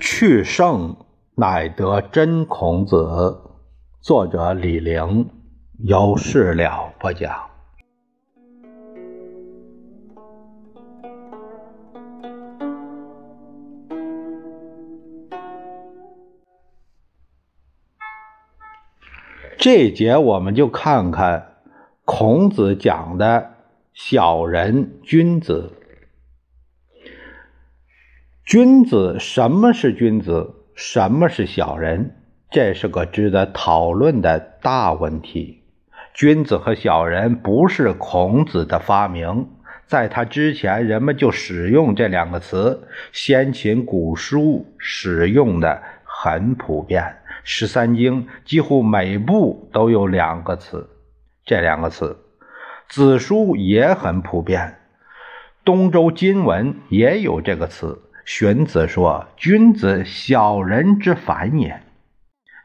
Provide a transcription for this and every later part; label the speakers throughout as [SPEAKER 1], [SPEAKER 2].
[SPEAKER 1] 去圣乃得真孔子，作者李陵，由事了播讲。这节我们就看看孔子讲的小人君子。君子什么是君子？什么是小人？这是个值得讨论的大问题。君子和小人不是孔子的发明，在他之前，人们就使用这两个词，先秦古书使用的很普遍。十三经几乎每部都有两个词，这两个词，子书也很普遍，东周今文也有这个词。荀子说：“君子小人之反也。”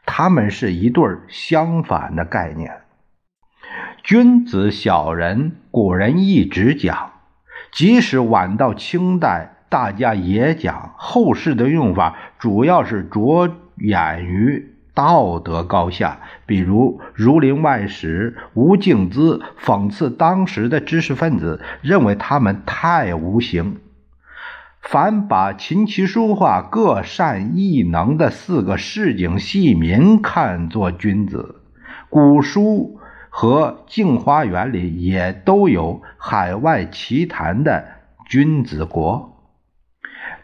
[SPEAKER 1] 他们是一对相反的概念。君子小人，古人一直讲，即使晚到清代，大家也讲。后世的用法主要是着眼于。道德高下，比如《儒林外史》吴敬梓讽刺当时的知识分子，认为他们太无形。凡把琴棋书画各善异能的四个市井戏民看作君子，古书和《镜花缘》里也都有海外奇谈的君子国。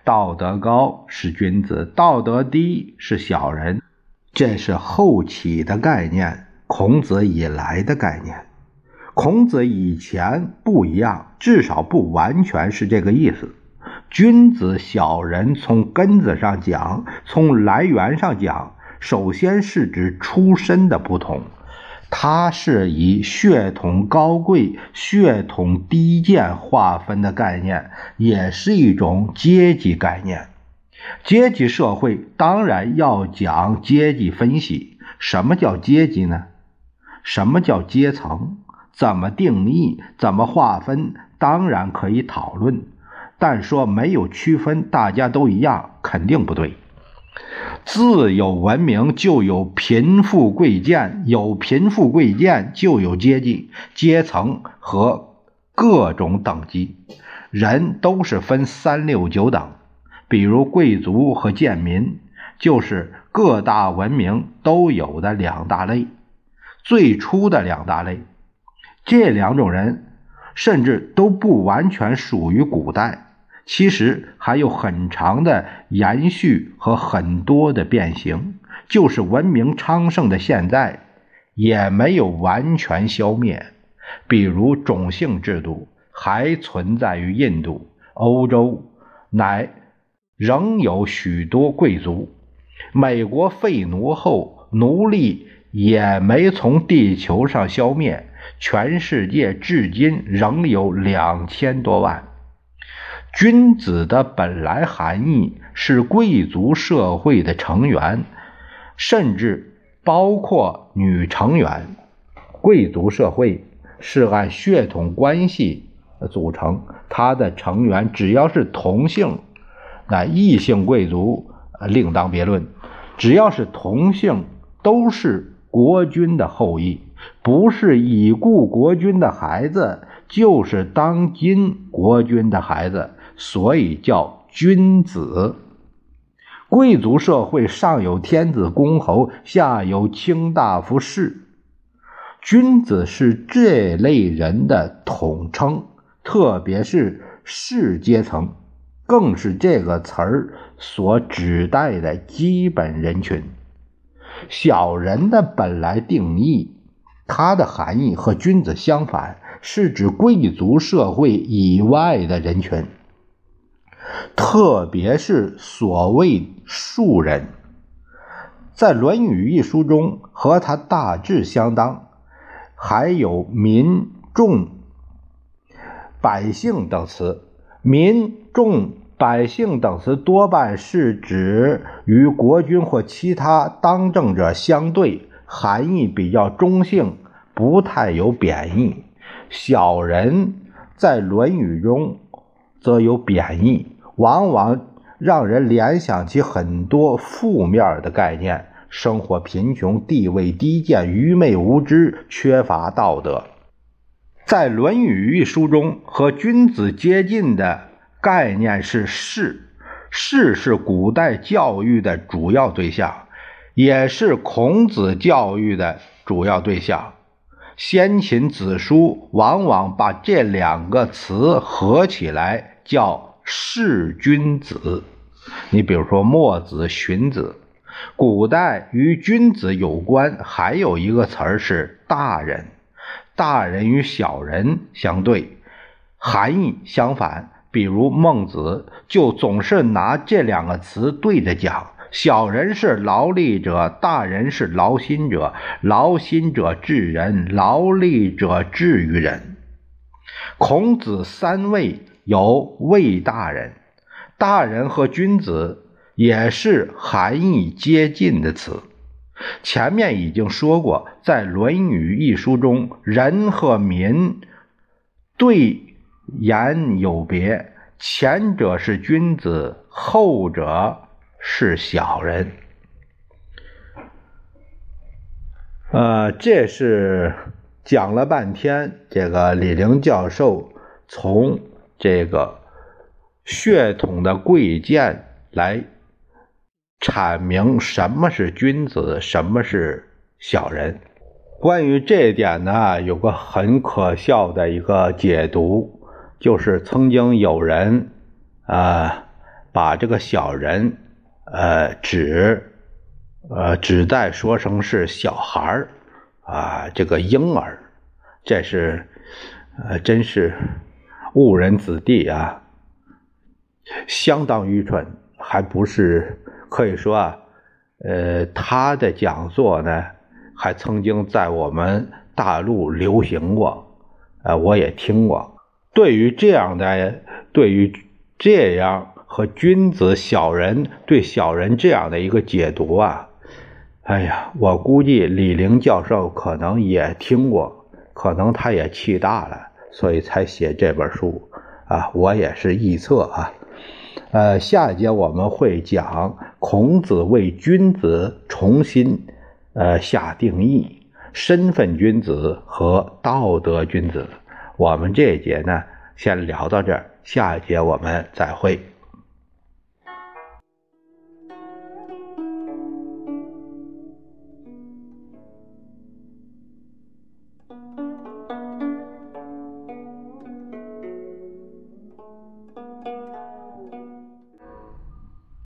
[SPEAKER 1] 道德高是君子，道德低是小人。这是后起的概念，孔子以来的概念。孔子以前不一样，至少不完全是这个意思。君子小人，从根子上讲，从来源上讲，首先是指出身的不同，它是以血统高贵、血统低贱划分的概念，也是一种阶级概念。阶级社会当然要讲阶级分析。什么叫阶级呢？什么叫阶层？怎么定义？怎么划分？当然可以讨论，但说没有区分，大家都一样，肯定不对。自有文明，就有贫富贵贱；有贫富贵贱，就有阶级、阶层和各种等级。人都是分三六九等。比如贵族和贱民，就是各大文明都有的两大类，最初的两大类。这两种人甚至都不完全属于古代，其实还有很长的延续和很多的变形。就是文明昌盛的现在，也没有完全消灭。比如种姓制度还存在于印度、欧洲，乃。仍有许多贵族。美国废奴后，奴隶也没从地球上消灭。全世界至今仍有两千多万。君子的本来含义是贵族社会的成员，甚至包括女成员。贵族社会是按血统关系组成，它的成员只要是同性。那异性贵族另当别论，只要是同性，都是国君的后裔，不是已故国君的孩子，就是当今国君的孩子，所以叫君子。贵族社会上有天子公侯，下有卿大夫士，君子是这类人的统称，特别是士阶层。更是这个词儿所指代的基本人群。小人的本来定义，它的含义和君子相反，是指贵族社会以外的人群，特别是所谓庶人。在《论语》一书中，和它大致相当，还有民众、百姓等词。民众。百姓等词多半是指与国君或其他当政者相对，含义比较中性，不太有贬义。小人在《论语》中则有贬义，往往让人联想起很多负面的概念：生活贫穷、地位低贱、愚昧无知、缺乏道德。在《论语》一书中，和君子接近的概念是士。士是古代教育的主要对象，也是孔子教育的主要对象。先秦子书往往把这两个词合起来叫士君子。你比如说墨子、荀子。古代与君子有关还有一个词是大人。大人与小人相对，含义相反。比如孟子就总是拿这两个词对着讲：小人是劳力者，大人是劳心者。劳心者治人，劳力者治于人。孔子三位有魏大人，大人和君子也是含义接近的词。前面已经说过，在《论语》一书中，人和民对。言有别，前者是君子，后者是小人。呃，这是讲了半天，这个李陵教授从这个血统的贵贱来阐明什么是君子，什么是小人。关于这一点呢，有个很可笑的一个解读。就是曾经有人，啊，把这个小人，呃，指，呃，指代说成是小孩儿，啊，这个婴儿，这是，呃，真是误人子弟啊，相当愚蠢，还不是可以说啊，呃，他的讲座呢，还曾经在我们大陆流行过，呃，我也听过。对于这样的，对于这样和君子、小人对小人这样的一个解读啊，哎呀，我估计李陵教授可能也听过，可能他也气大了，所以才写这本书啊。我也是臆测啊。呃，下一节我们会讲孔子为君子重新呃下定义，身份君子和道德君子。我们这一节呢，先聊到这儿，下一节我们再会。